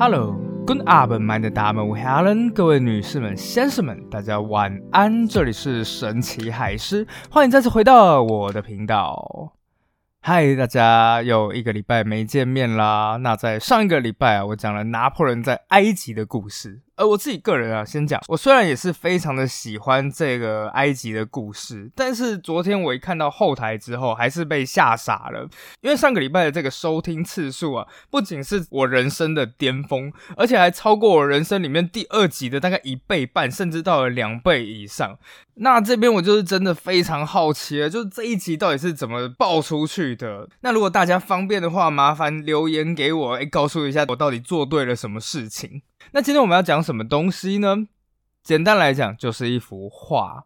Hello，Good afternoon，大家们，我 Helen，各位女士们、先生们，大家晚安。这里是神奇海狮，欢迎再次回到我的频道。嗨，大家又一个礼拜没见面啦。那在上一个礼拜啊，我讲了拿破仑在埃及的故事。而我自己个人啊，先讲，我虽然也是非常的喜欢这个埃及的故事，但是昨天我一看到后台之后，还是被吓傻了。因为上个礼拜的这个收听次数啊，不仅是我人生的巅峰，而且还超过我人生里面第二集的大概一倍半，甚至到了两倍以上。那这边我就是真的非常好奇了，就是这一集到底是怎么爆出去的？那如果大家方便的话，麻烦留言给我，哎，告诉一下我到底做对了什么事情。那今天我们要讲什么东西呢？简单来讲，就是一幅画。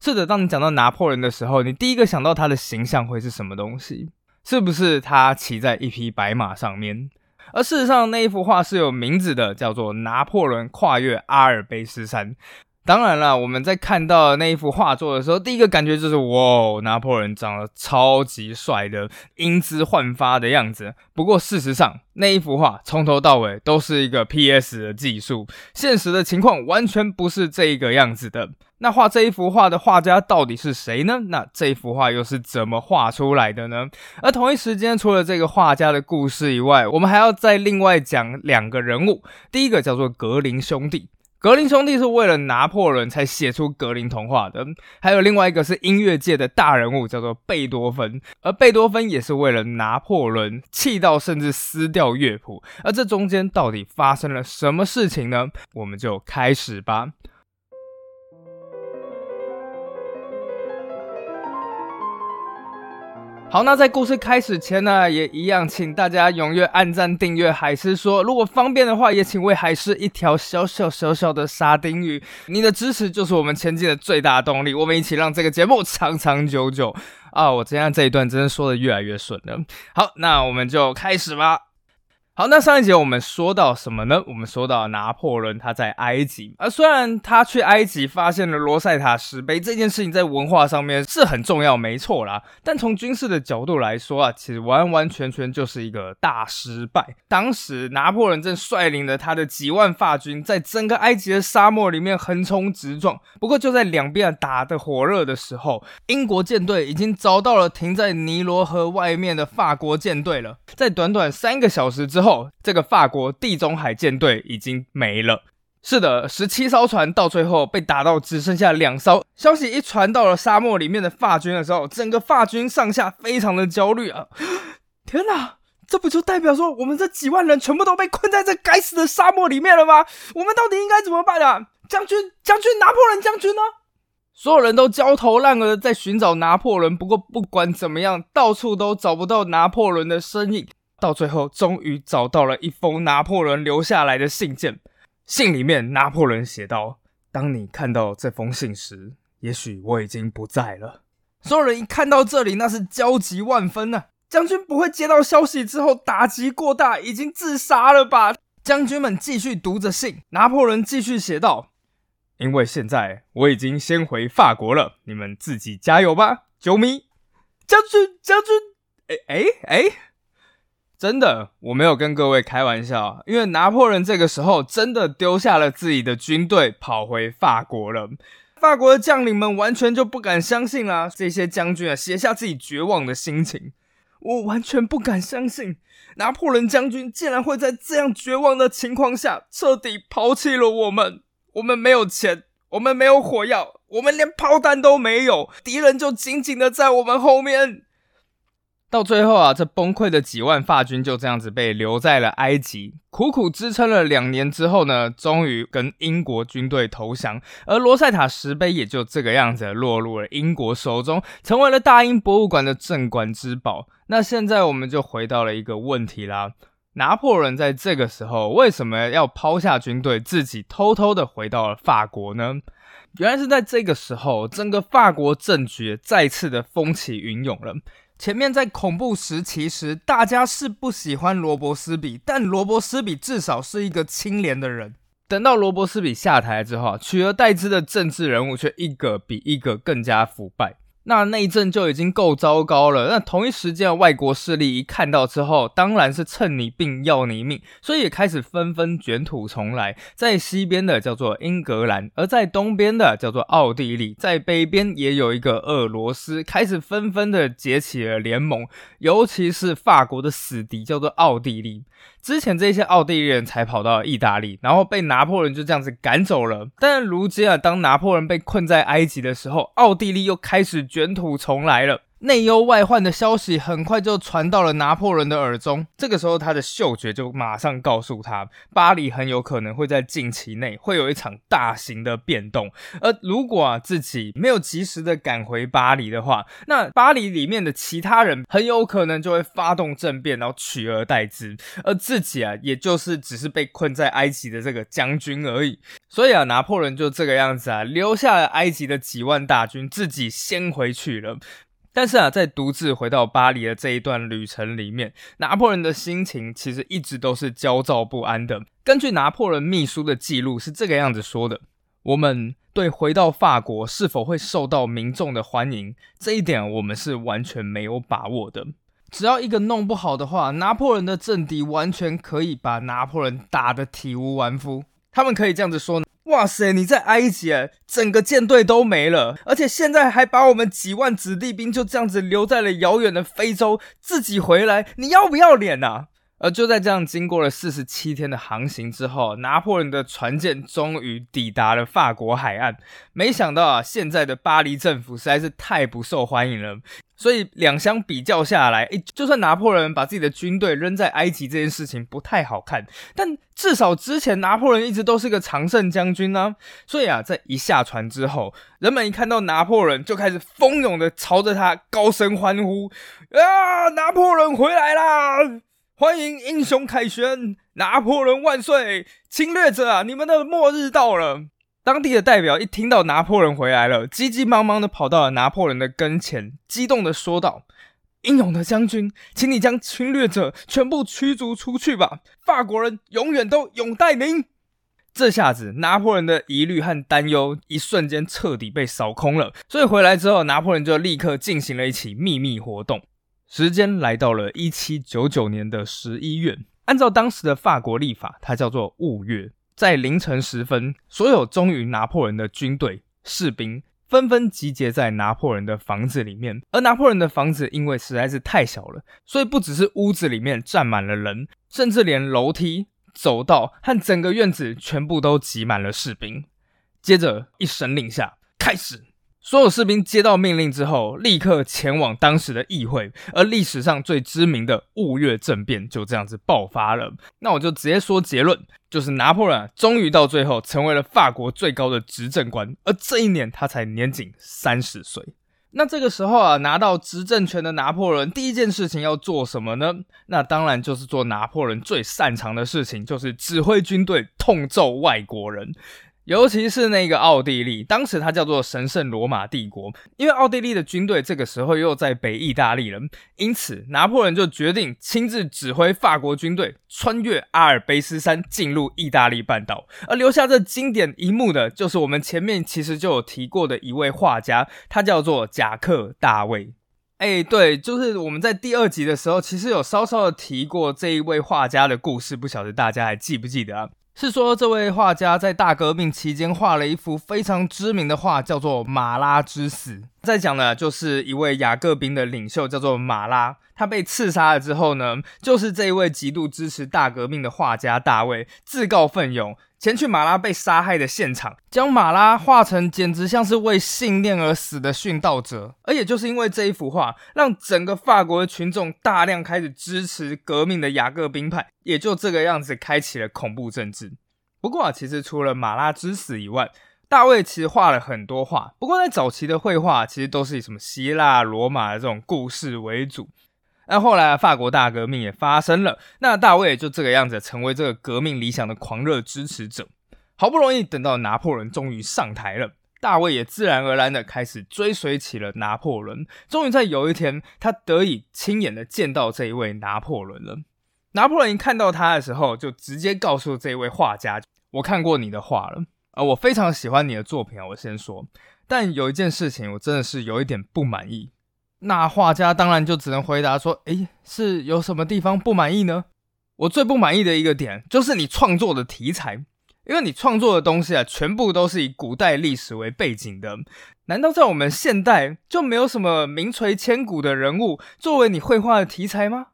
是的，当你讲到拿破仑的时候，你第一个想到他的形象会是什么东西？是不是他骑在一匹白马上面？而事实上，那一幅画是有名字的，叫做《拿破仑跨越阿尔卑斯山》。当然了，我们在看到那一幅画作的时候，第一个感觉就是哇，拿破仑长得超级帅的，英姿焕发的样子。不过事实上，那一幅画从头到尾都是一个 PS 的技术，现实的情况完全不是这个样子的。那画这一幅画的画家到底是谁呢？那这一幅画又是怎么画出来的呢？而同一时间，除了这个画家的故事以外，我们还要再另外讲两个人物，第一个叫做格林兄弟。格林兄弟是为了拿破仑才写出格林童话的，还有另外一个是音乐界的大人物，叫做贝多芬，而贝多芬也是为了拿破仑气到甚至撕掉乐谱，而这中间到底发生了什么事情呢？我们就开始吧。好，那在故事开始前呢，也一样，请大家踊跃按赞、订阅海狮说。如果方便的话，也请为海狮一条小小小小的沙丁鱼。你的支持就是我们前进的最大动力。我们一起让这个节目长长久久啊！我今天这一段真的说的越来越顺了。好，那我们就开始吧。好，那上一节我们说到什么呢？我们说到拿破仑他在埃及，而虽然他去埃及发现了罗塞塔石碑这件事情在文化上面是很重要，没错啦。但从军事的角度来说啊，其实完完全全就是一个大失败。当时拿破仑正率领着他的几万法军，在整个埃及的沙漠里面横冲直撞。不过就在两边打得火热的时候，英国舰队已经找到了停在尼罗河外面的法国舰队了。在短短三个小时之后。后，这个法国地中海舰队已经没了。是的，十七艘船到最后被打到只剩下两艘。消息一传到了沙漠里面的法军的时候，整个法军上下非常的焦虑啊！天哪，这不就代表说我们这几万人全部都被困在这该死的沙漠里面了吗？我们到底应该怎么办啊？将军，将军，拿破仑将军呢？所有人都焦头烂额的在寻找拿破仑。不过不管怎么样，到处都找不到拿破仑的身影。到最后，终于找到了一封拿破仑留下来的信件。信里面，拿破仑写道：“当你看到这封信时，也许我已经不在了。”所有人一看到这里，那是焦急万分呐！将军不会接到消息之后打击过大，已经自杀了吧？将军们继续读着信，拿破仑继续写道：“因为现在我已经先回法国了，你们自己加油吧，球迷！”将军，将军，哎哎哎！真的，我没有跟各位开玩笑，因为拿破仑这个时候真的丢下了自己的军队，跑回法国了。法国的将领们完全就不敢相信啦，这些将军啊，写下自己绝望的心情。我完全不敢相信，拿破仑将军竟然会在这样绝望的情况下彻底抛弃了我们。我们没有钱，我们没有火药，我们连炮弹都没有，敌人就紧紧的在我们后面。到最后啊，这崩溃的几万法军就这样子被留在了埃及，苦苦支撑了两年之后呢，终于跟英国军队投降，而罗塞塔石碑也就这个样子落入了英国手中，成为了大英博物馆的镇馆之宝。那现在我们就回到了一个问题啦：拿破仑在这个时候为什么要抛下军队，自己偷偷的回到了法国呢？原来是在这个时候，整个法国政局再次的风起云涌了。前面在恐怖时期时，大家是不喜欢罗伯斯比，但罗伯斯比至少是一个清廉的人。等到罗伯斯比下台之后，取而代之的政治人物却一个比一个更加腐败。那内政就已经够糟糕了。那同一时间的，外国势力一看到之后，当然是趁你病要你命，所以也开始纷纷卷土重来。在西边的叫做英格兰，而在东边的叫做奥地利，在北边也有一个俄罗斯，开始纷纷的结起了联盟。尤其是法国的死敌叫做奥地利，之前这些奥地利人才跑到意大利，然后被拿破仑就这样子赶走了。但如今啊，当拿破仑被困在埃及的时候，奥地利又开始。卷土重来了。内忧外患的消息很快就传到了拿破仑的耳中。这个时候，他的嗅觉就马上告诉他，巴黎很有可能会在近期内会有一场大型的变动。而如果啊自己没有及时的赶回巴黎的话，那巴黎里面的其他人很有可能就会发动政变，然后取而代之。而自己啊，也就是只是被困在埃及的这个将军而已。所以啊，拿破仑就这个样子啊，留下了埃及的几万大军，自己先回去了。但是啊，在独自回到巴黎的这一段旅程里面，拿破仑的心情其实一直都是焦躁不安的。根据拿破仑秘书的记录是这个样子说的：我们对回到法国是否会受到民众的欢迎这一点，我们是完全没有把握的。只要一个弄不好的话，拿破仑的政敌完全可以把拿破仑打得体无完肤。他们可以这样子说。哇塞！你在埃及，整个舰队都没了，而且现在还把我们几万子弟兵就这样子留在了遥远的非洲，自己回来，你要不要脸呐？而就在这样经过了四十七天的航行之后，拿破仑的船舰终于抵达了法国海岸。没想到啊，现在的巴黎政府实在是太不受欢迎了。所以两相比较下来，诶，就算拿破仑把自己的军队扔在埃及这件事情不太好看，但至少之前拿破仑一直都是个常胜将军呢。所以啊，在一下船之后，人们一看到拿破仑就开始蜂拥的朝着他高声欢呼：“啊，拿破仑回来啦！欢迎英雄凯旋，拿破仑万岁！侵略者啊，你们的末日到了！”当地的代表一听到拿破仑回来了，急急忙忙的跑到了拿破仑的跟前，激动的说道：“英勇的将军，请你将侵略者全部驱逐出去吧！法国人永远都永待您。”这下子，拿破仑的疑虑和担忧一瞬间彻底被扫空了。所以回来之后，拿破仑就立刻进行了一起秘密活动。时间来到了一七九九年的十一月，按照当时的法国历法，它叫做雾月。在凌晨时分，所有忠于拿破仑的军队士兵纷纷集结在拿破仑的房子里面。而拿破仑的房子因为实在是太小了，所以不只是屋子里面站满了人，甚至连楼梯、走道和整个院子全部都挤满了士兵。接着一声令下，开始。所有士兵接到命令之后，立刻前往当时的议会，而历史上最知名的雾月政变就这样子爆发了。那我就直接说结论，就是拿破仑终于到最后成为了法国最高的执政官，而这一年他才年仅三十岁。那这个时候啊，拿到执政权的拿破仑第一件事情要做什么呢？那当然就是做拿破仑最擅长的事情，就是指挥军队，痛揍外国人。尤其是那个奥地利，当时它叫做神圣罗马帝国，因为奥地利的军队这个时候又在北意大利了，因此拿破仑就决定亲自指挥法国军队穿越阿尔卑斯山进入意大利半岛，而留下这经典一幕的，就是我们前面其实就有提过的一位画家，他叫做贾克大卫。哎，对，就是我们在第二集的时候，其实有稍稍的提过这一位画家的故事，不晓得大家还记不记得啊？是说，这位画家在大革命期间画了一幅非常知名的画，叫做《马拉之死》。再讲的就是一位雅各宾的领袖，叫做马拉。他被刺杀了之后呢，就是这一位极度支持大革命的画家大卫自告奋勇。前去马拉被杀害的现场，将马拉画成简直像是为信念而死的殉道者。而也就是因为这一幅画，让整个法国的群众大量开始支持革命的雅各宾派，也就这个样子开启了恐怖政治。不过啊，其实除了马拉之死以外，大卫其实画了很多画。不过在早期的绘画，其实都是以什么希腊、罗马的这种故事为主。那后来法国大革命也发生了，那大卫也就这个样子成为这个革命理想的狂热支持者。好不容易等到拿破仑终于上台了，大卫也自然而然的开始追随起了拿破仑。终于在有一天，他得以亲眼的见到这一位拿破仑了。拿破仑一看到他的时候，就直接告诉这位画家：“我看过你的画了。”啊，我非常喜欢你的作品啊，我先说。但有一件事情，我真的是有一点不满意。那画家当然就只能回答说：“诶，是有什么地方不满意呢？”我最不满意的一个点就是你创作的题材，因为你创作的东西啊，全部都是以古代历史为背景的。难道在我们现代就没有什么名垂千古的人物作为你绘画的题材吗？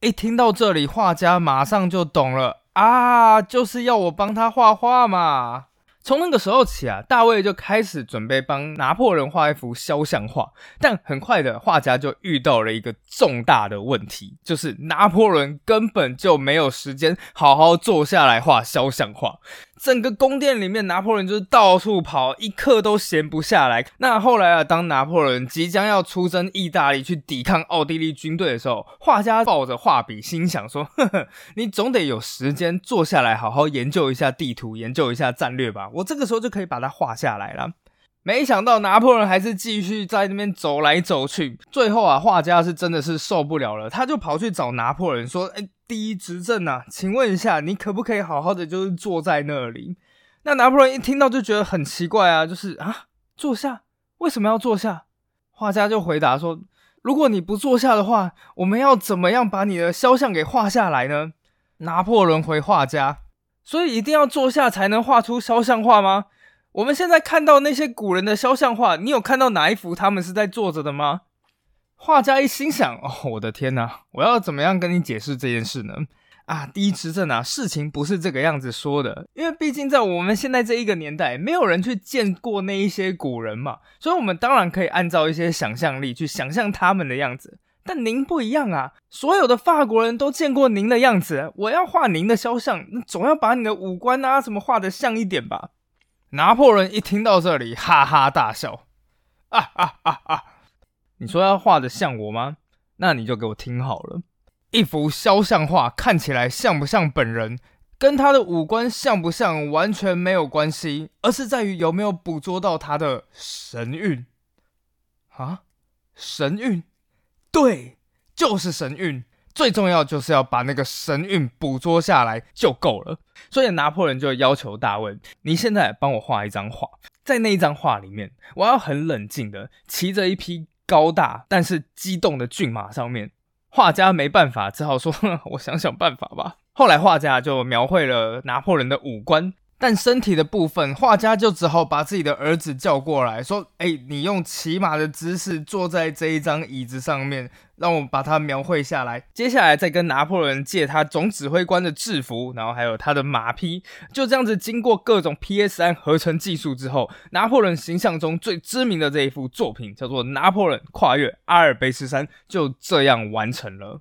一听到这里，画家马上就懂了啊，就是要我帮他画画嘛。从那个时候起啊，大卫就开始准备帮拿破仑画一幅肖像画，但很快的，画家就遇到了一个重大的问题，就是拿破仑根本就没有时间好好坐下来画肖像画。整个宫殿里面，拿破仑就是到处跑，一刻都闲不下来。那后来啊，当拿破仑即将要出征意大利去抵抗奥地利军队的时候，画家抱着画笔，心想说：“呵呵，你总得有时间坐下来好好研究一下地图，研究一下战略吧。我这个时候就可以把它画下来了。”没想到拿破仑还是继续在那边走来走去。最后啊，画家是真的是受不了了，他就跑去找拿破仑说：“哎。”第一执政呐，请问一下，你可不可以好好的就是坐在那里？那拿破仑一听到就觉得很奇怪啊，就是啊，坐下，为什么要坐下？画家就回答说：如果你不坐下的话，我们要怎么样把你的肖像给画下来呢？拿破仑回画家：所以一定要坐下才能画出肖像画吗？我们现在看到那些古人的肖像画，你有看到哪一幅他们是在坐着的吗？画家一心想：“哦，我的天哪！我要怎么样跟你解释这件事呢？啊，第一执政啊，事情不是这个样子说的。因为毕竟在我们现在这一个年代，没有人去见过那一些古人嘛，所以我们当然可以按照一些想象力去想象他们的样子。但您不一样啊，所有的法国人都见过您的样子。我要画您的肖像，总要把你的五官啊什么画的像一点吧。”拿破仑一听到这里，哈哈大笑：“啊啊啊啊！”你说要画的像我吗？那你就给我听好了。一幅肖像画看起来像不像本人，跟他的五官像不像完全没有关系，而是在于有没有捕捉到他的神韵。啊，神韵？对，就是神韵。最重要就是要把那个神韵捕捉下来就够了。所以拿破仑就要求大卫：你现在帮我画一张画，在那一张画里面，我要很冷静的骑着一匹。高大但是激动的骏马上面，画家没办法，只好说：“ 我想想办法吧。”后来画家就描绘了拿破仑的五官。但身体的部分，画家就只好把自己的儿子叫过来说：“哎，你用骑马的姿势坐在这一张椅子上面，让我把它描绘下来。接下来再跟拿破仑借他总指挥官的制服，然后还有他的马匹。就这样子，经过各种 PS 三合成技术之后，拿破仑形象中最知名的这一幅作品，叫做《拿破仑跨越阿尔卑斯山》，就这样完成了。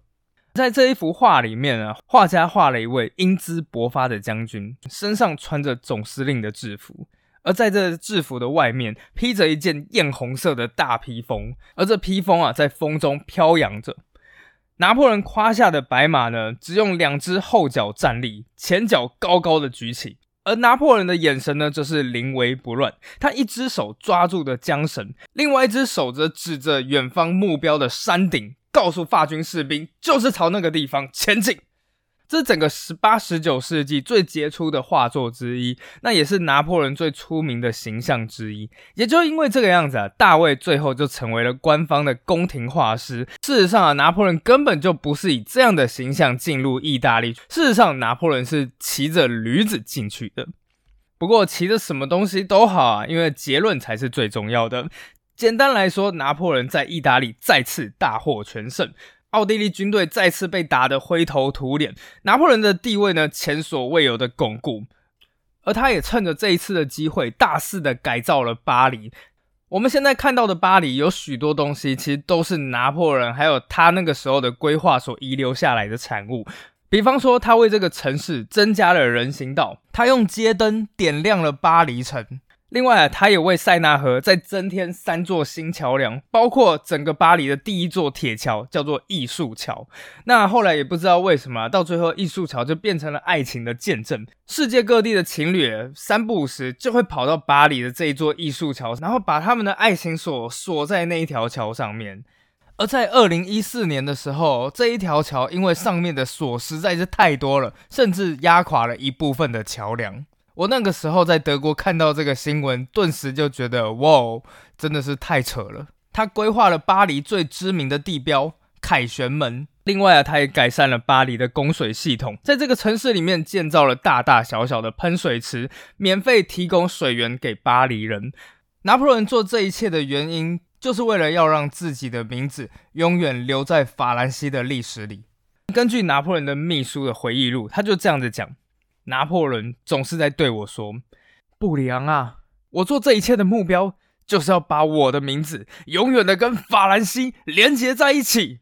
在这一幅画里面呢，画家画了一位英姿勃发的将军，身上穿着总司令的制服，而在这制服的外面披着一件艳红色的大披风，而这披风啊在风中飘扬着。拿破仑胯下的白马呢，只用两只后脚站立，前脚高高的举起，而拿破仑的眼神呢，则是临危不乱，他一只手抓住的缰绳，另外一只手则指着远方目标的山顶。告诉法军士兵，就是朝那个地方前进。这是整个十八、十九世纪最杰出的画作之一，那也是拿破仑最出名的形象之一。也就因为这个样子啊，大卫最后就成为了官方的宫廷画师。事实上啊，拿破仑根本就不是以这样的形象进入意大利。事实上，拿破仑是骑着驴子进去的。不过，骑着什么东西都好啊，因为结论才是最重要的。简单来说，拿破仑在意大利再次大获全胜，奥地利军队再次被打得灰头土脸，拿破仑的地位呢前所未有的巩固，而他也趁着这一次的机会，大肆的改造了巴黎。我们现在看到的巴黎有许多东西，其实都是拿破仑还有他那个时候的规划所遗留下来的产物。比方说，他为这个城市增加了人行道，他用街灯点亮了巴黎城。另外，他也为塞纳河再增添三座新桥梁，包括整个巴黎的第一座铁桥，叫做艺术桥。那后来也不知道为什么，到最后艺术桥就变成了爱情的见证。世界各地的情侣三不五时就会跑到巴黎的这一座艺术桥，然后把他们的爱情锁锁在那一条桥上面。而在二零一四年的时候，这一条桥因为上面的锁实在是太多了，甚至压垮了一部分的桥梁。我那个时候在德国看到这个新闻，顿时就觉得哇，真的是太扯了。他规划了巴黎最知名的地标凯旋门，另外啊，他也改善了巴黎的供水系统，在这个城市里面建造了大大小小的喷水池，免费提供水源给巴黎人。拿破仑做这一切的原因，就是为了要让自己的名字永远留在法兰西的历史里。根据拿破仑的秘书的回忆录，他就这样子讲：拿破仑总是在对我说，布里昂啊，我做这一切的目标。就是要把我的名字永远的跟法兰西连接在一起。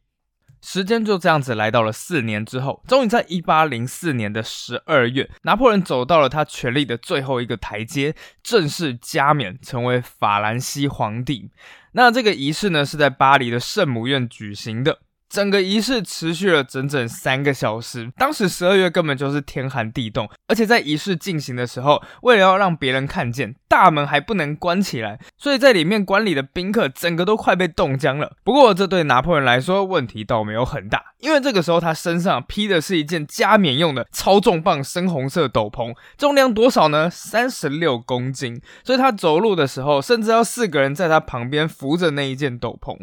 时间就这样子来到了四年之后，终于在一八零四年的十二月，拿破仑走到了他权力的最后一个台阶，正式加冕成为法兰西皇帝。那这个仪式呢，是在巴黎的圣母院举行的。整个仪式持续了整整三个小时，当时十二月根本就是天寒地冻，而且在仪式进行的时候，为了要让别人看见，大门还不能关起来，所以在里面观礼的宾客整个都快被冻僵了。不过这对拿破仑来说问题倒没有很大，因为这个时候他身上披的是一件加冕用的超重磅深红色斗篷，重量多少呢？三十六公斤，所以他走路的时候，甚至要四个人在他旁边扶着那一件斗篷。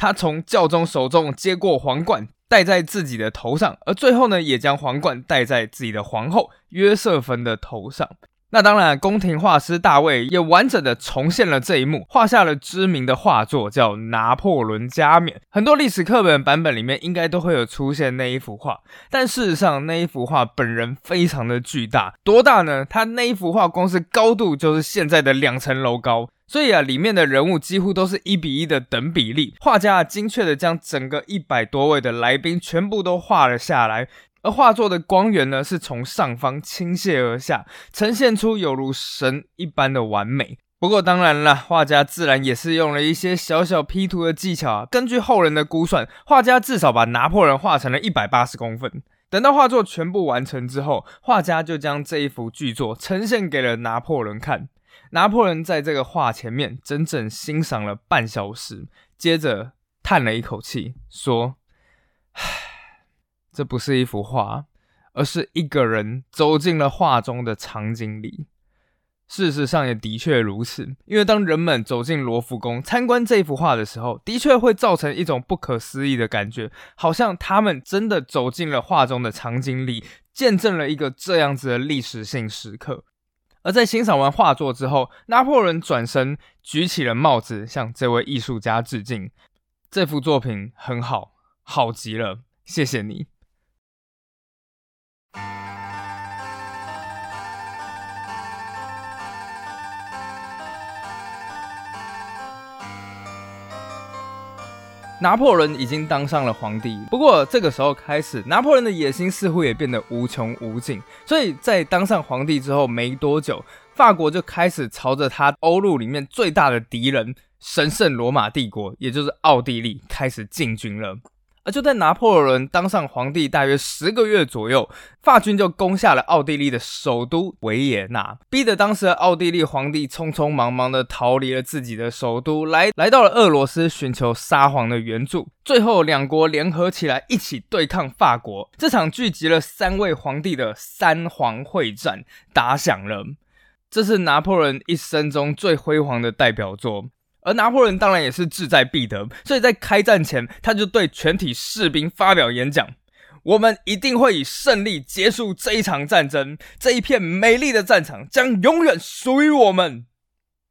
他从教宗手中接过皇冠，戴在自己的头上，而最后呢，也将皇冠戴在自己的皇后约瑟芬的头上。那当然，宫廷画师大卫也完整的重现了这一幕，画下了知名的画作，叫《拿破仑加冕》。很多历史课本版本里面应该都会有出现那一幅画，但事实上，那一幅画本人非常的巨大，多大呢？他那一幅画光是高度就是现在的两层楼高。所以啊，里面的人物几乎都是一比一的等比例，画家啊精确的将整个一百多位的来宾全部都画了下来，而画作的光源呢是从上方倾泻而下，呈现出有如神一般的完美。不过当然了，画家自然也是用了一些小小 P 图的技巧啊。根据后人的估算，画家至少把拿破仑画成了一百八十公分。等到画作全部完成之后，画家就将这一幅巨作呈现给了拿破仑看。拿破仑在这个画前面整整欣赏了半小时，接着叹了一口气，说：“唉，这不是一幅画，而是一个人走进了画中的场景里。事实上也的确如此，因为当人们走进罗浮宫参观这幅画的时候，的确会造成一种不可思议的感觉，好像他们真的走进了画中的场景里，见证了一个这样子的历史性时刻。”而在欣赏完画作之后，拿破仑转身举起了帽子，向这位艺术家致敬。这幅作品很好，好极了，谢谢你。拿破仑已经当上了皇帝，不过这个时候开始，拿破仑的野心似乎也变得无穷无尽。所以在当上皇帝之后没多久，法国就开始朝着他欧陆里面最大的敌人——神圣罗马帝国，也就是奥地利，开始进军了。就在拿破仑当上皇帝大约十个月左右，法军就攻下了奥地利的首都维也纳，逼得当时的奥地利皇帝匆匆忙忙的逃离了自己的首都，来来到了俄罗斯寻求沙皇的援助。最后两国联合起来一起对抗法国，这场聚集了三位皇帝的三皇会战打响了。这是拿破仑一生中最辉煌的代表作。而拿破仑当然也是志在必得，所以在开战前，他就对全体士兵发表演讲：“我们一定会以胜利结束这一场战争，这一片美丽的战场将永远属于我们。”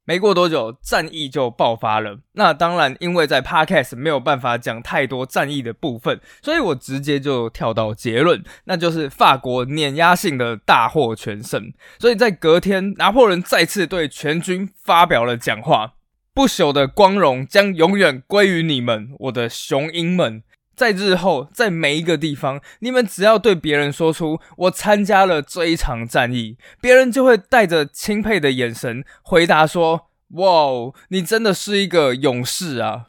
没过多久，战役就爆发了。那当然，因为在 Podcast 没有办法讲太多战役的部分，所以我直接就跳到结论，那就是法国碾压性的大获全胜。所以在隔天，拿破仑再次对全军发表了讲话。不朽的光荣将永远归于你们，我的雄鹰们。在日后，在每一个地方，你们只要对别人说出我参加了这一场战役，别人就会带着钦佩的眼神回答说：“哇，你真的是一个勇士啊！”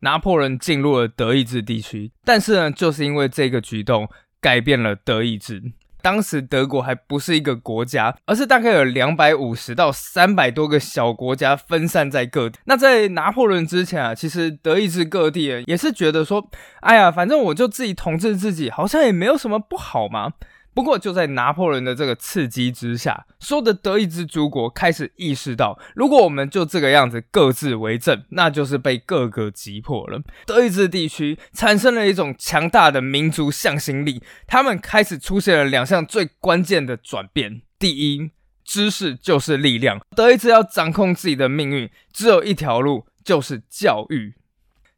拿破仑进入了德意志地区，但是呢，就是因为这个举动，改变了德意志。当时德国还不是一个国家，而是大概有两百五十到三百多个小国家分散在各地。那在拿破仑之前啊，其实德意志各地也是觉得说，哎呀，反正我就自己统治自己，好像也没有什么不好嘛。不过，就在拿破仑的这个刺激之下，所有的德意志诸国开始意识到，如果我们就这个样子各自为政，那就是被各个击破了。德意志地区产生了一种强大的民族向心力，他们开始出现了两项最关键的转变：第一，知识就是力量，德意志要掌控自己的命运，只有一条路，就是教育。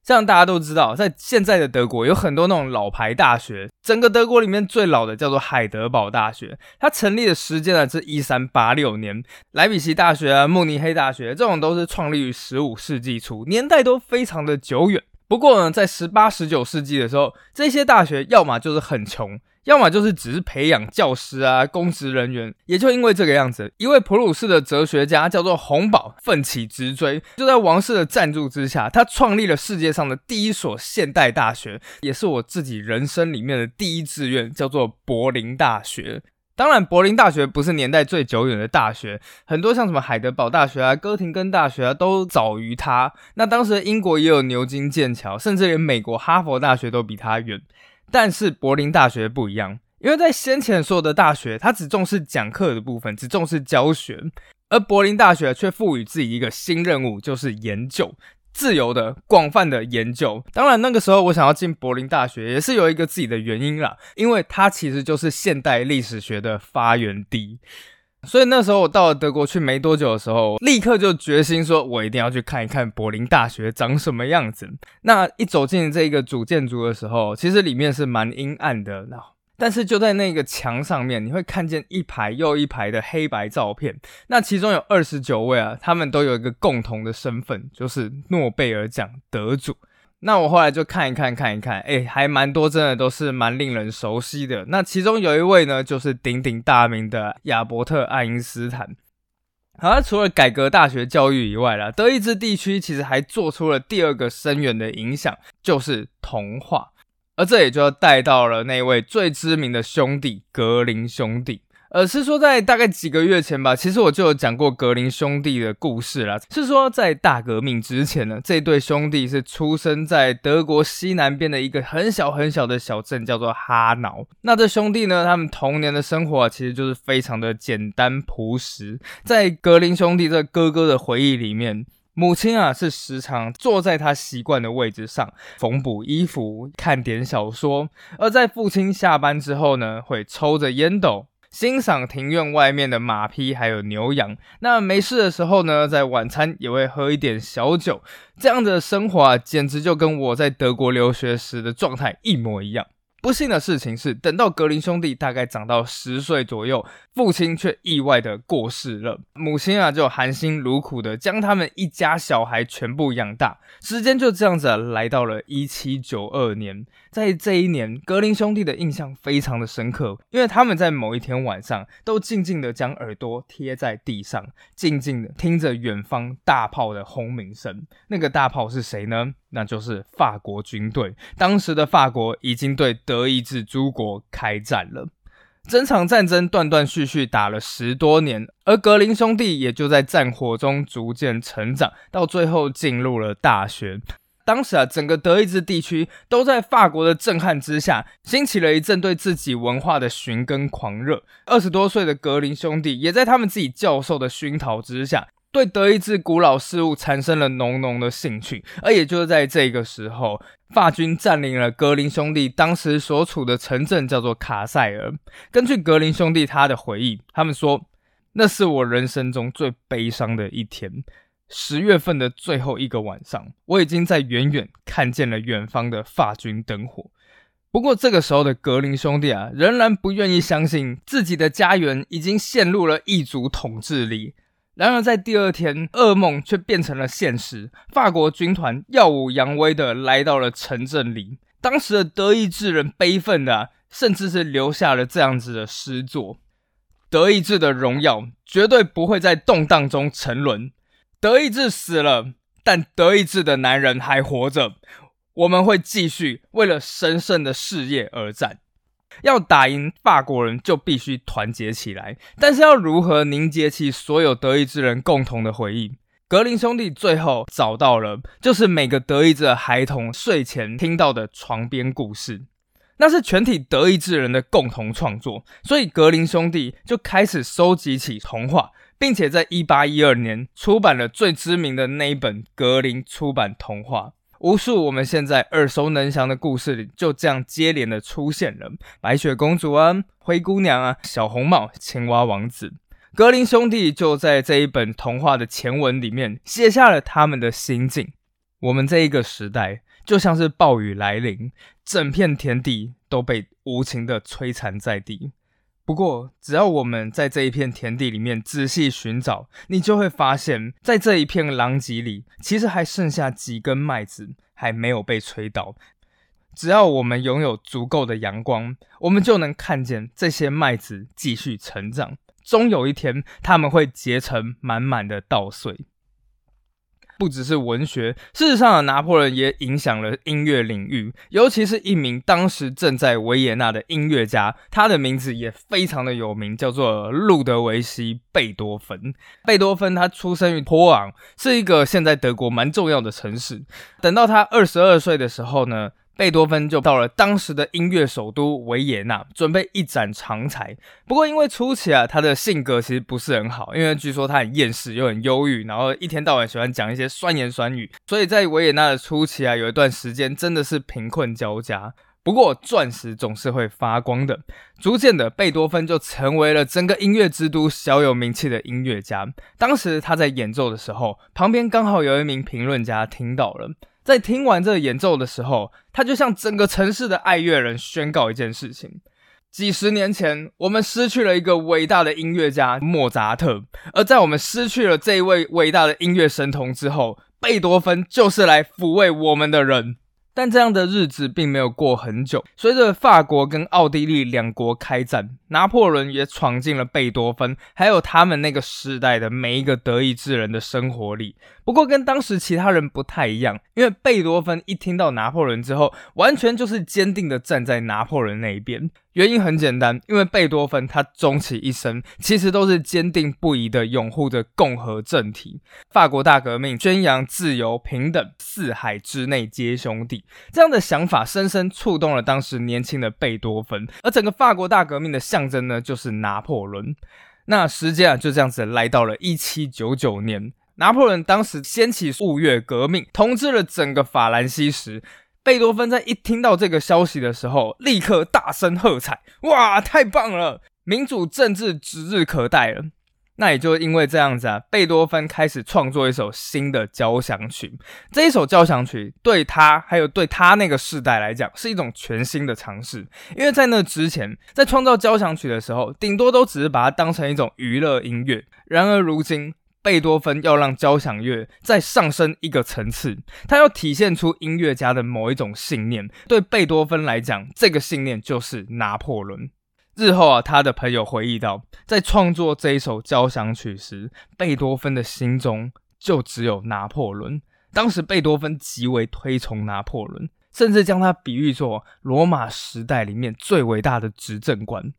像大家都知道，在现在的德国有很多那种老牌大学，整个德国里面最老的叫做海德堡大学，它成立的时间呢是一三八六年。莱比锡大学啊、慕尼黑大学这种都是创立于十五世纪初，年代都非常的久远。不过呢，在十八、十九世纪的时候，这些大学要么就是很穷。要么就是只是培养教师啊，公职人员，也就因为这个样子，一位普鲁士的哲学家叫做洪堡，奋起直追，就在王室的赞助之下，他创立了世界上的第一所现代大学，也是我自己人生里面的第一志愿，叫做柏林大学。当然，柏林大学不是年代最久远的大学，很多像什么海德堡大学啊、哥廷根大学啊，都早于它。那当时英国也有牛津、剑桥，甚至连美国哈佛大学都比它远。但是柏林大学不一样，因为在先前所有的大学，它只重视讲课的部分，只重视教学，而柏林大学却赋予自己一个新任务，就是研究，自由的、广泛的研究。当然，那个时候我想要进柏林大学，也是有一个自己的原因啦，因为它其实就是现代历史学的发源地。所以那时候我到了德国去没多久的时候，立刻就决心说，我一定要去看一看柏林大学长什么样子。那一走进这个主建筑的时候，其实里面是蛮阴暗的，那但是就在那个墙上面，你会看见一排又一排的黑白照片。那其中有二十九位啊，他们都有一个共同的身份，就是诺贝尔奖得主。那我后来就看一看，看一看，哎，还蛮多，真的都是蛮令人熟悉的。那其中有一位呢，就是鼎鼎大名的亚伯特·爱因斯坦。好，除了改革大学教育以外啦，德意志地区其实还做出了第二个深远的影响，就是童话。而这也就要带到了那位最知名的兄弟——格林兄弟。呃，是说在大概几个月前吧，其实我就有讲过格林兄弟的故事啦。是说在大革命之前呢，这对兄弟是出生在德国西南边的一个很小很小的小镇，叫做哈瑙。那这兄弟呢，他们童年的生活啊，其实就是非常的简单朴实。在格林兄弟这哥哥的回忆里面，母亲啊是时常坐在他习惯的位置上缝补衣服、看点小说；而在父亲下班之后呢，会抽着烟斗。欣赏庭院外面的马匹还有牛羊，那没事的时候呢，在晚餐也会喝一点小酒，这样的生活啊，简直就跟我在德国留学时的状态一模一样。不幸的事情是，等到格林兄弟大概长到十岁左右，父亲却意外的过世了。母亲啊，就含辛茹苦的将他们一家小孩全部养大。时间就这样子来到了一七九二年，在这一年，格林兄弟的印象非常的深刻，因为他们在某一天晚上，都静静的将耳朵贴在地上，静静的听着远方大炮的轰鸣声。那个大炮是谁呢？那就是法国军队。当时的法国已经对德德意志诸国开战了，整场战争断断续续打了十多年，而格林兄弟也就在战火中逐渐成长，到最后进入了大学。当时啊，整个德意志地区都在法国的震撼之下，兴起了一阵对自己文化的寻根狂热。二十多岁的格林兄弟也在他们自己教授的熏陶之下。对德意志古老事物产生了浓浓的兴趣，而也就是在这个时候，法军占领了格林兄弟当时所处的城镇，叫做卡塞尔。根据格林兄弟他的回忆，他们说那是我人生中最悲伤的一天。十月份的最后一个晚上，我已经在远远看见了远方的法军灯火。不过这个时候的格林兄弟啊，仍然不愿意相信自己的家园已经陷入了异族统治里。然而，在第二天，噩梦却变成了现实。法国军团耀武扬威的来到了城镇里，当时的德意志人悲愤的，甚至是留下了这样子的诗作：“德意志的荣耀绝对不会在动荡中沉沦。德意志死了，但德意志的男人还活着。我们会继续为了神圣的事业而战。”要打赢法国人，就必须团结起来。但是要如何凝结起所有德意志人共同的回忆？格林兄弟最后找到了，就是每个德意志的孩童睡前听到的床边故事。那是全体德意志人的共同创作，所以格林兄弟就开始收集起童话，并且在一八一二年出版了最知名的那一本格林出版童话。无数我们现在耳熟能详的故事里，就这样接连的出现了白雪公主啊、灰姑娘啊、小红帽、青蛙王子。格林兄弟就在这一本童话的前文里面写下了他们的心境。我们这一个时代就像是暴雨来临，整片田地都被无情的摧残在地。不过，只要我们在这一片田地里面仔细寻找，你就会发现，在这一片狼藉里，其实还剩下几根麦子还没有被吹倒。只要我们拥有足够的阳光，我们就能看见这些麦子继续成长。终有一天，它们会结成满满的稻穗。不只是文学，事实上，拿破仑也影响了音乐领域，尤其是一名当时正在维也纳的音乐家，他的名字也非常的有名，叫做路德维希·贝多芬。贝多芬他出生于波昂，是一个现在德国蛮重要的城市。等到他二十二岁的时候呢？贝多芬就到了当时的音乐首都维也纳，准备一展长才。不过因为初期啊，他的性格其实不是很好，因为据说他很厌世又很忧郁，然后一天到晚喜欢讲一些酸言酸语。所以在维也纳的初期啊，有一段时间真的是贫困交加。不过钻石总是会发光的，逐渐的，贝多芬就成为了整个音乐之都小有名气的音乐家。当时他在演奏的时候，旁边刚好有一名评论家听到了。在听完这个演奏的时候，他就向整个城市的爱乐人宣告一件事情：几十年前，我们失去了一个伟大的音乐家莫扎特，而在我们失去了这位伟大的音乐神童之后，贝多芬就是来抚慰我们的人。但这样的日子并没有过很久。随着法国跟奥地利两国开战，拿破仑也闯进了贝多芬还有他们那个时代的每一个德意志人的生活里。不过跟当时其他人不太一样，因为贝多芬一听到拿破仑之后，完全就是坚定的站在拿破仑那一边。原因很简单，因为贝多芬他终其一生其实都是坚定不移的拥护着共和政体。法国大革命宣扬自由平等，四海之内皆兄弟，这样的想法深深触动了当时年轻的贝多芬。而整个法国大革命的象征呢，就是拿破仑。那时间啊，就这样子来到了一七九九年，拿破仑当时掀起雾月革命，统治了整个法兰西时。贝多芬在一听到这个消息的时候，立刻大声喝彩：“哇，太棒了！民主政治指日可待了。”那也就因为这样子啊，贝多芬开始创作一首新的交响曲。这一首交响曲对他还有对他那个世代来讲，是一种全新的尝试。因为在那之前，在创造交响曲的时候，顶多都只是把它当成一种娱乐音乐。然而如今，贝多芬要让交响乐再上升一个层次，他要体现出音乐家的某一种信念。对贝多芬来讲，这个信念就是拿破仑。日后啊，他的朋友回忆到，在创作这一首交响曲时，贝多芬的心中就只有拿破仑。当时贝多芬极为推崇拿破仑，甚至将他比喻作罗马时代里面最伟大的执政官。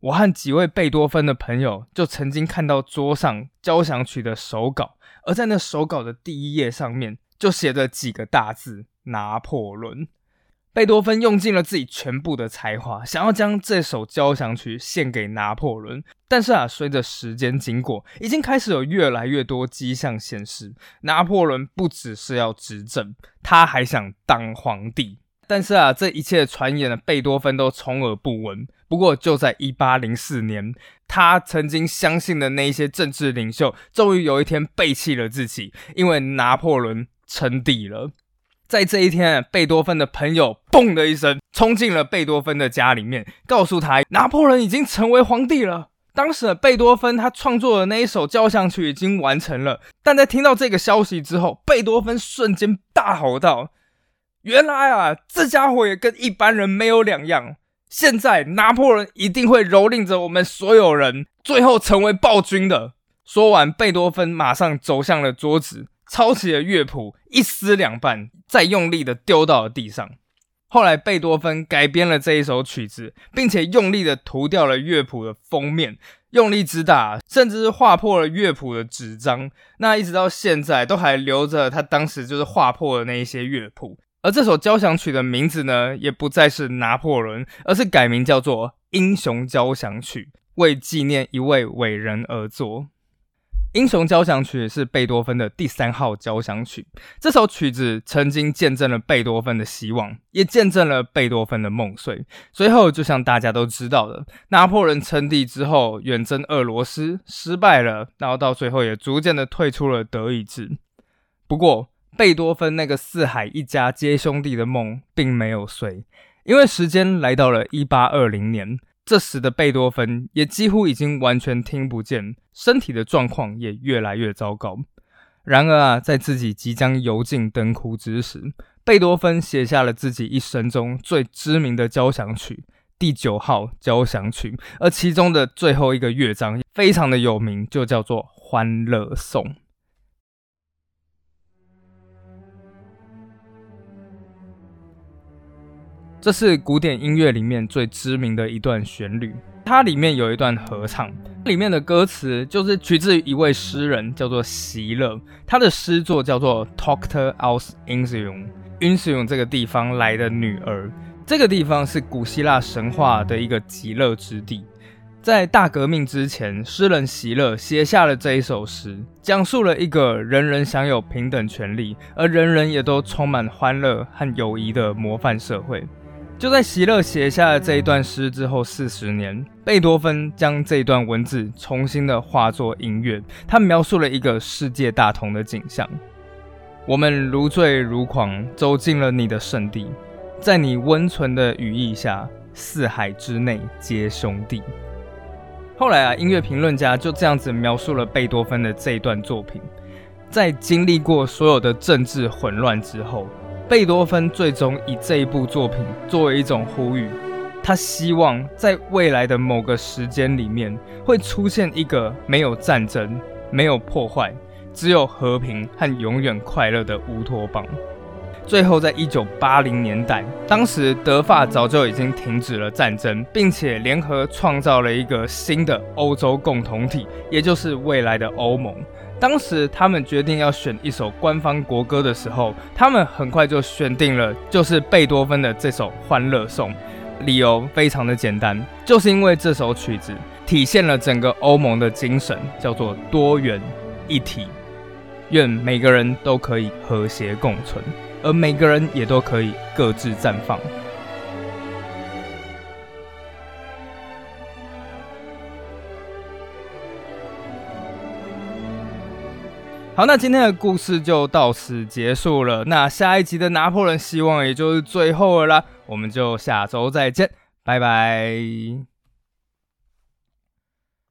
我和几位贝多芬的朋友就曾经看到桌上交响曲的手稿，而在那手稿的第一页上面就写着几个大字“拿破仑”。贝多芬用尽了自己全部的才华，想要将这首交响曲献给拿破仑。但是啊，随着时间经过，已经开始有越来越多迹象显示，拿破仑不只是要执政，他还想当皇帝。但是啊，这一切传言呢，贝多芬都充耳不闻。不过，就在一八零四年，他曾经相信的那一些政治领袖，终于有一天背弃了自己，因为拿破仑称帝了。在这一天，贝多芬的朋友“嘣”的一声冲进了贝多芬的家里面，告诉他拿破仑已经成为皇帝了。当时，贝多芬他创作的那一首交响曲已经完成了，但在听到这个消息之后，贝多芬瞬间大吼道：“原来啊，这家伙也跟一般人没有两样。”现在拿破仑一定会蹂躏着我们所有人，最后成为暴君的。说完，贝多芬马上走向了桌子，抄起了乐谱，一撕两半，再用力的丢到了地上。后来，贝多芬改编了这一首曲子，并且用力的涂掉了乐谱的封面，用力之大，甚至是划破了乐谱的纸张。那一直到现在，都还留着他当时就是划破的那一些乐谱。而这首交响曲的名字呢，也不再是拿破仑，而是改名叫做《英雄交响曲》，为纪念一位伟人而作。《英雄交响曲》是贝多芬的第三号交响曲。这首曲子曾经见证了贝多芬的希望，也见证了贝多芬的梦碎。随后，就像大家都知道的，拿破仑称帝之后，远征俄罗斯失败了，然后到最后也逐渐的退出了德意志。不过，贝多芬那个四海一家皆兄弟的梦并没有碎，因为时间来到了一八二零年。这时的贝多芬也几乎已经完全听不见，身体的状况也越来越糟糕。然而啊，在自己即将油尽灯枯之时，贝多芬写下了自己一生中最知名的交响曲——第九号交响曲，而其中的最后一个乐章非常的有名，就叫做《欢乐颂》。这是古典音乐里面最知名的一段旋律，它里面有一段合唱，里面的歌词就是取自于一位诗人，叫做席勒，他的诗作叫做《Doctor aus Insium》，因斯永这个地方来的女儿。这个地方是古希腊神话的一个极乐之地。在大革命之前，诗人席勒写下了这一首诗，讲述了一个人人享有平等权利，而人人也都充满欢乐和友谊的模范社会。就在席勒写下了这一段诗之后四十年，贝多芬将这一段文字重新的化作音乐。他描述了一个世界大同的景象：我们如醉如狂，走进了你的圣地，在你温存的羽翼下，四海之内皆兄弟。后来啊，音乐评论家就这样子描述了贝多芬的这一段作品：在经历过所有的政治混乱之后。贝多芬最终以这一部作品作为一种呼吁，他希望在未来的某个时间里面会出现一个没有战争、没有破坏、只有和平和永远快乐的乌托邦。最后，在一九八零年代，当时德法早就已经停止了战争，并且联合创造了一个新的欧洲共同体，也就是未来的欧盟。当时他们决定要选一首官方国歌的时候，他们很快就选定了，就是贝多芬的这首《欢乐颂》。理由非常的简单，就是因为这首曲子体现了整个欧盟的精神，叫做多元一体，愿每个人都可以和谐共存，而每个人也都可以各自绽放。好，那今天的故事就到此结束了。那下一集的拿破仑，希望也就是最后了啦。我们就下周再见，拜拜。